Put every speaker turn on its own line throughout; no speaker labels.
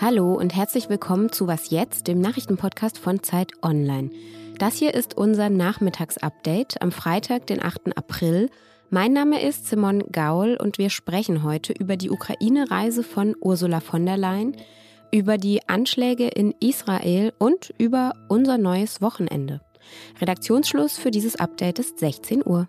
Hallo und herzlich willkommen zu Was jetzt, dem Nachrichtenpodcast von Zeit Online. Das hier ist unser Nachmittagsupdate am Freitag, den 8. April. Mein Name ist Simon Gaul und wir sprechen heute über die Ukraine-Reise von Ursula von der Leyen, über die Anschläge in Israel und über unser neues Wochenende. Redaktionsschluss für dieses Update ist 16 Uhr.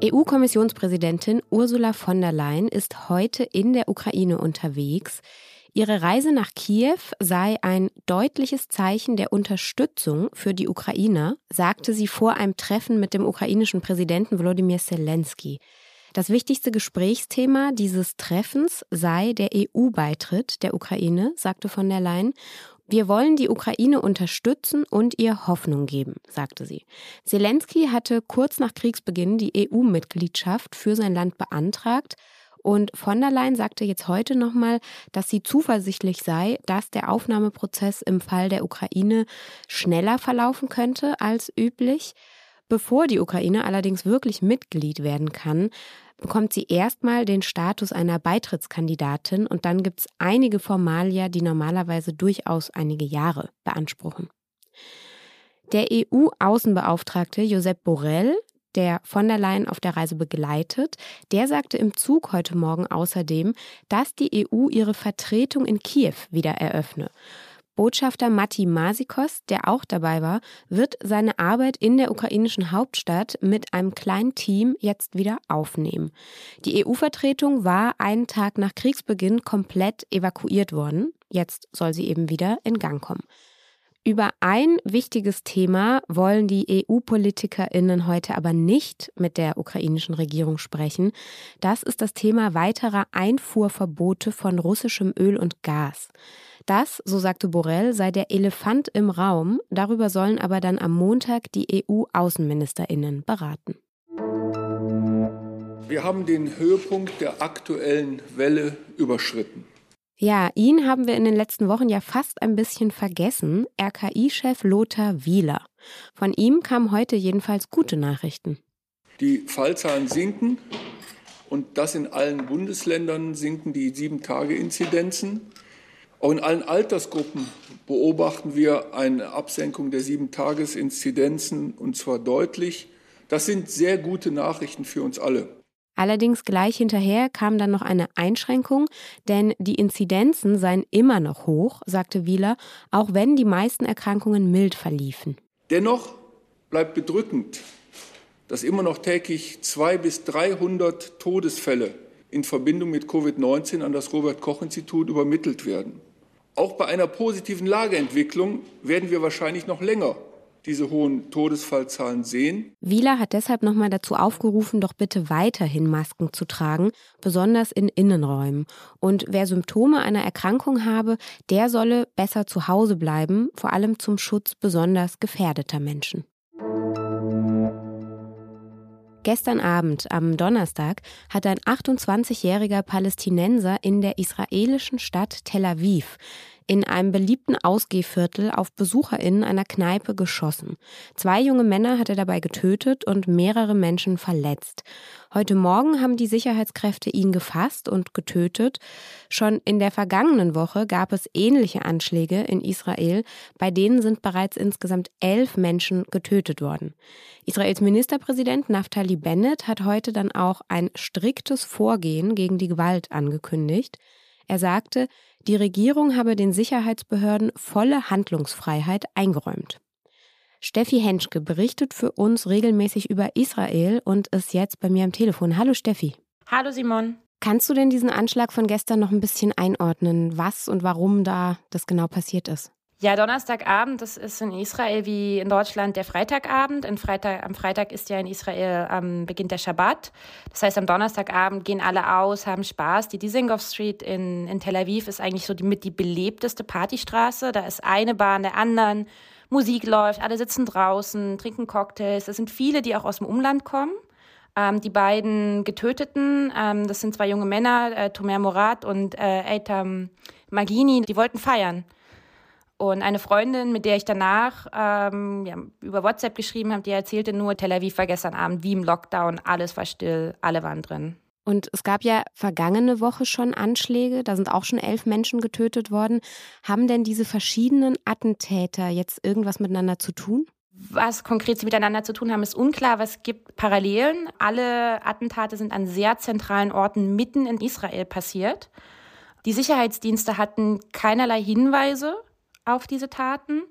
EU-Kommissionspräsidentin Ursula von der Leyen ist heute in der Ukraine unterwegs. Ihre Reise nach Kiew sei ein deutliches Zeichen der Unterstützung für die Ukrainer, sagte sie vor einem Treffen mit dem ukrainischen Präsidenten Wladimir Zelensky. Das wichtigste Gesprächsthema dieses Treffens sei der EU-Beitritt der Ukraine, sagte von der Leyen. Wir wollen die Ukraine unterstützen und ihr Hoffnung geben, sagte sie. Zelensky hatte kurz nach Kriegsbeginn die EU-Mitgliedschaft für sein Land beantragt, und von der Leyen sagte jetzt heute nochmal, dass sie zuversichtlich sei, dass der Aufnahmeprozess im Fall der Ukraine schneller verlaufen könnte als üblich. Bevor die Ukraine allerdings wirklich Mitglied werden kann, bekommt sie erstmal den Status einer Beitrittskandidatin und dann gibt es einige Formalia, die normalerweise durchaus einige Jahre beanspruchen. Der EU-Außenbeauftragte Josep Borrell der von der Leyen auf der Reise begleitet, der sagte im Zug heute Morgen außerdem, dass die EU ihre Vertretung in Kiew wieder eröffne. Botschafter Matti Masikos, der auch dabei war, wird seine Arbeit in der ukrainischen Hauptstadt mit einem kleinen Team jetzt wieder aufnehmen. Die EU-Vertretung war einen Tag nach Kriegsbeginn komplett evakuiert worden. Jetzt soll sie eben wieder in Gang kommen. Über ein wichtiges Thema wollen die EU-Politikerinnen heute aber nicht mit der ukrainischen Regierung sprechen. Das ist das Thema weiterer Einfuhrverbote von russischem Öl und Gas. Das, so sagte Borrell, sei der Elefant im Raum. Darüber sollen aber dann am Montag die EU-Außenministerinnen beraten.
Wir haben den Höhepunkt der aktuellen Welle überschritten.
Ja, ihn haben wir in den letzten Wochen ja fast ein bisschen vergessen. RKI-Chef Lothar Wieler. Von ihm kamen heute jedenfalls gute Nachrichten.
Die Fallzahlen sinken und das in allen Bundesländern sinken die Sieben-Tage-Inzidenzen. Auch in allen Altersgruppen beobachten wir eine Absenkung der Sieben-Tages-Inzidenzen und zwar deutlich. Das sind sehr gute Nachrichten für uns alle.
Allerdings gleich hinterher kam dann noch eine Einschränkung, denn die Inzidenzen seien immer noch hoch, sagte Wieler, auch wenn die meisten Erkrankungen mild verliefen.
Dennoch bleibt bedrückend, dass immer noch täglich zwei bis 300 Todesfälle in Verbindung mit Covid-19 an das Robert Koch Institut übermittelt werden. Auch bei einer positiven Lageentwicklung werden wir wahrscheinlich noch länger diese hohen Todesfallzahlen sehen.
Wieler hat deshalb nochmal dazu aufgerufen, doch bitte weiterhin Masken zu tragen, besonders in Innenräumen. Und wer Symptome einer Erkrankung habe, der solle besser zu Hause bleiben, vor allem zum Schutz besonders gefährdeter Menschen. Gestern Abend, am Donnerstag, hat ein 28-jähriger Palästinenser in der israelischen Stadt Tel Aviv in einem beliebten Ausgehviertel auf BesucherInnen einer Kneipe geschossen. Zwei junge Männer hat er dabei getötet und mehrere Menschen verletzt. Heute Morgen haben die Sicherheitskräfte ihn gefasst und getötet. Schon in der vergangenen Woche gab es ähnliche Anschläge in Israel, bei denen sind bereits insgesamt elf Menschen getötet worden. Israels Ministerpräsident Naftali Bennett hat heute dann auch ein striktes Vorgehen gegen die Gewalt angekündigt. Er sagte, die Regierung habe den Sicherheitsbehörden volle Handlungsfreiheit eingeräumt. Steffi Henschke berichtet für uns regelmäßig über Israel und ist jetzt bei mir am Telefon. Hallo Steffi.
Hallo Simon.
Kannst du denn diesen Anschlag von gestern noch ein bisschen einordnen, was und warum da das genau passiert ist?
Ja, Donnerstagabend, das ist in Israel wie in Deutschland der Freitagabend. Freitag, am Freitag ist ja in Israel ähm, beginnt der Schabbat. Das heißt, am Donnerstagabend gehen alle aus, haben Spaß. Die Dizengoff Street in, in Tel Aviv ist eigentlich so die, mit die belebteste Partystraße. Da ist eine Bahn der anderen. Musik läuft, alle sitzen draußen, trinken Cocktails. Es sind viele, die auch aus dem Umland kommen. Ähm, die beiden Getöteten, ähm, das sind zwei junge Männer, äh, Tomer Morat und äh, Eitam Magini, die wollten feiern. Und eine Freundin, mit der ich danach ähm, ja, über WhatsApp geschrieben habe, die erzählte nur, Tel Aviv war gestern Abend wie im Lockdown, alles war still, alle waren drin.
Und es gab ja vergangene Woche schon Anschläge, da sind auch schon elf Menschen getötet worden. Haben denn diese verschiedenen Attentäter jetzt irgendwas miteinander zu tun?
Was konkret sie miteinander zu tun haben, ist unklar, aber es gibt Parallelen. Alle Attentate sind an sehr zentralen Orten mitten in Israel passiert. Die Sicherheitsdienste hatten keinerlei Hinweise auf diese Taten.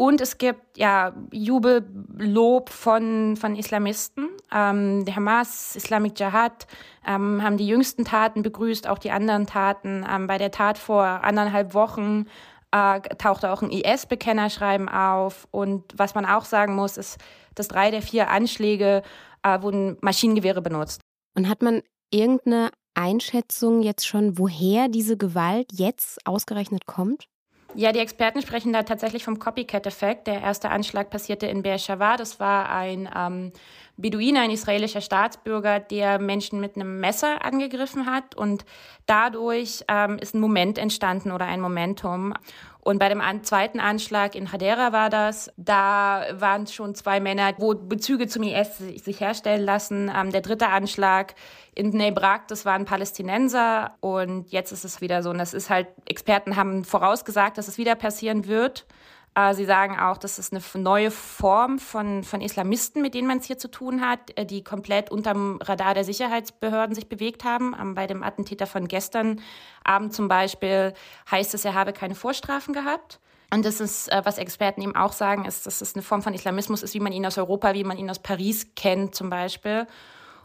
Und es gibt ja Jubellob von, von Islamisten. Ähm, der Hamas, Islamic Jihad ähm, haben die jüngsten Taten begrüßt, auch die anderen Taten. Ähm, bei der Tat vor anderthalb Wochen äh, tauchte auch ein IS-Bekennerschreiben auf. Und was man auch sagen muss, ist, dass drei der vier Anschläge äh, wurden Maschinengewehre benutzt.
Und hat man irgendeine Einschätzung jetzt schon, woher diese Gewalt jetzt ausgerechnet kommt?
Ja, die Experten sprechen da tatsächlich vom Copycat-Effekt. Der erste Anschlag passierte in Beersheba. Das war ein ähm, Beduiner, ein israelischer Staatsbürger, der Menschen mit einem Messer angegriffen hat. Und dadurch ähm, ist ein Moment entstanden oder ein Momentum. Und bei dem zweiten Anschlag in Hadera war das, da waren schon zwei Männer, wo Bezüge zum IS sich herstellen lassen. Ähm, der dritte Anschlag in Bnei Brak, das waren Palästinenser. Und jetzt ist es wieder so. Und das ist halt, Experten haben vorausgesagt, dass es wieder passieren wird. Äh, sie sagen auch, das ist eine neue Form von, von Islamisten, mit denen man es hier zu tun hat, äh, die komplett unterm Radar der Sicherheitsbehörden sich bewegt haben. Ähm, bei dem Attentäter von gestern Abend zum Beispiel heißt es, er habe keine Vorstrafen gehabt. Und das ist, äh, was Experten eben auch sagen, ist, dass es eine Form von Islamismus ist, wie man ihn aus Europa, wie man ihn aus Paris kennt zum Beispiel.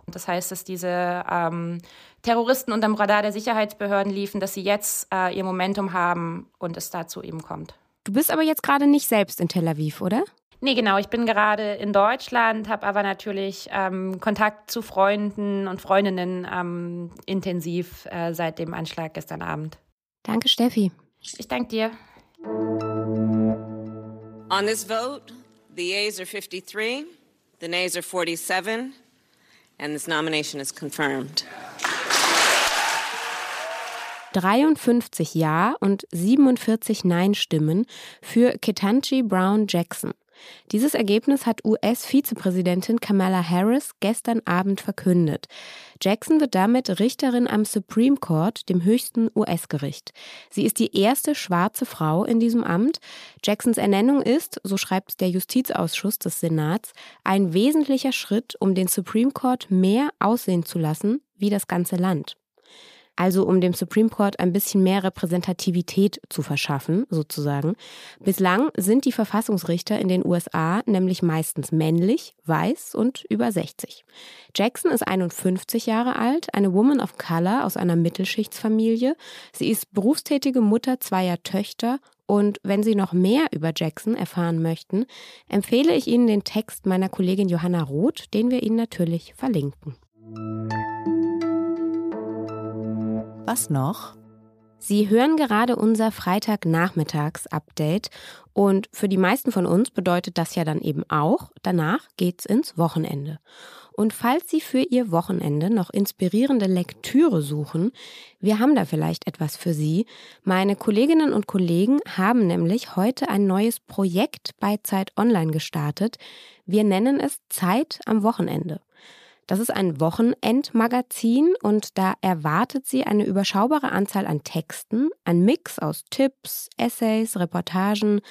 Und das heißt, dass diese ähm, Terroristen unterm Radar der Sicherheitsbehörden liefen, dass sie jetzt äh, ihr Momentum haben und es dazu eben kommt.
Du bist aber jetzt gerade nicht selbst in Tel Aviv, oder?
Nee, genau. Ich bin gerade in Deutschland, habe aber natürlich ähm, Kontakt zu Freunden und Freundinnen ähm, intensiv äh, seit dem Anschlag gestern Abend.
Danke, Steffi.
Ich danke dir.
On this vote, the A's are 53, the Nays are 47, and this nomination is confirmed.
53 Ja und 47 Nein-Stimmen für Ketanji Brown Jackson. Dieses Ergebnis hat US-Vizepräsidentin Kamala Harris gestern Abend verkündet. Jackson wird damit Richterin am Supreme Court, dem höchsten US-Gericht. Sie ist die erste schwarze Frau in diesem Amt. Jacksons Ernennung ist, so schreibt der Justizausschuss des Senats, ein wesentlicher Schritt, um den Supreme Court mehr aussehen zu lassen wie das ganze Land also um dem Supreme Court ein bisschen mehr Repräsentativität zu verschaffen, sozusagen. Bislang sind die Verfassungsrichter in den USA nämlich meistens männlich, weiß und über 60. Jackson ist 51 Jahre alt, eine Woman of Color aus einer Mittelschichtsfamilie. Sie ist berufstätige Mutter zweier Töchter und wenn Sie noch mehr über Jackson erfahren möchten, empfehle ich Ihnen den Text meiner Kollegin Johanna Roth, den wir Ihnen natürlich verlinken.
Was noch?
Sie hören gerade unser Freitagnachmittags-Update und für die meisten von uns bedeutet das ja dann eben auch, danach geht's ins Wochenende. Und falls Sie für Ihr Wochenende noch inspirierende Lektüre suchen, wir haben da vielleicht etwas für Sie. Meine Kolleginnen und Kollegen haben nämlich heute ein neues Projekt bei Zeit Online gestartet. Wir nennen es Zeit am Wochenende. Das ist ein Wochenendmagazin und da erwartet sie eine überschaubare Anzahl an Texten, ein Mix aus Tipps, Essays, Reportagen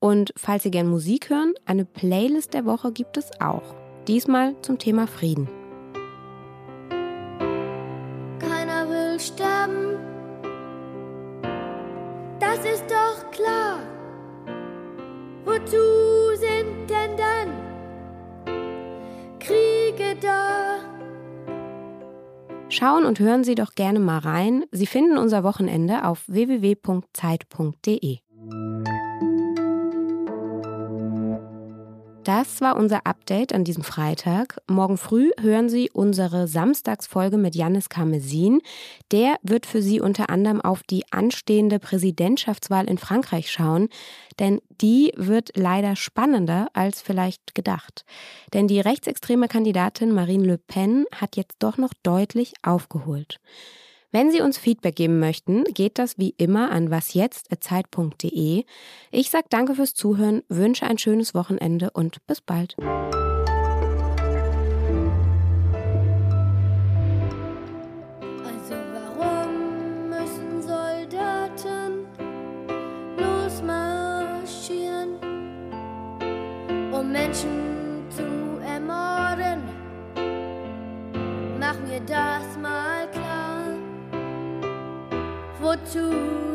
und falls Sie gern Musik hören, eine Playlist der Woche gibt es auch. Diesmal zum Thema Frieden.
Keiner will sterben, das ist doch klar. Wozu
Schauen und hören Sie doch gerne mal rein. Sie finden unser Wochenende auf www.zeit.de. Das war unser Update an diesem Freitag. Morgen früh hören Sie unsere Samstagsfolge mit Janis Karmesin. Der wird für Sie unter anderem auf die anstehende Präsidentschaftswahl in Frankreich schauen, denn die wird leider spannender als vielleicht gedacht. Denn die rechtsextreme Kandidatin Marine Le Pen hat jetzt doch noch deutlich aufgeholt. Wenn Sie uns Feedback geben möchten, geht das wie immer an wasjetzt.zeit.de. Ich sage danke fürs Zuhören, wünsche ein schönes Wochenende und bis bald.
Also Wozu sind Kriege da?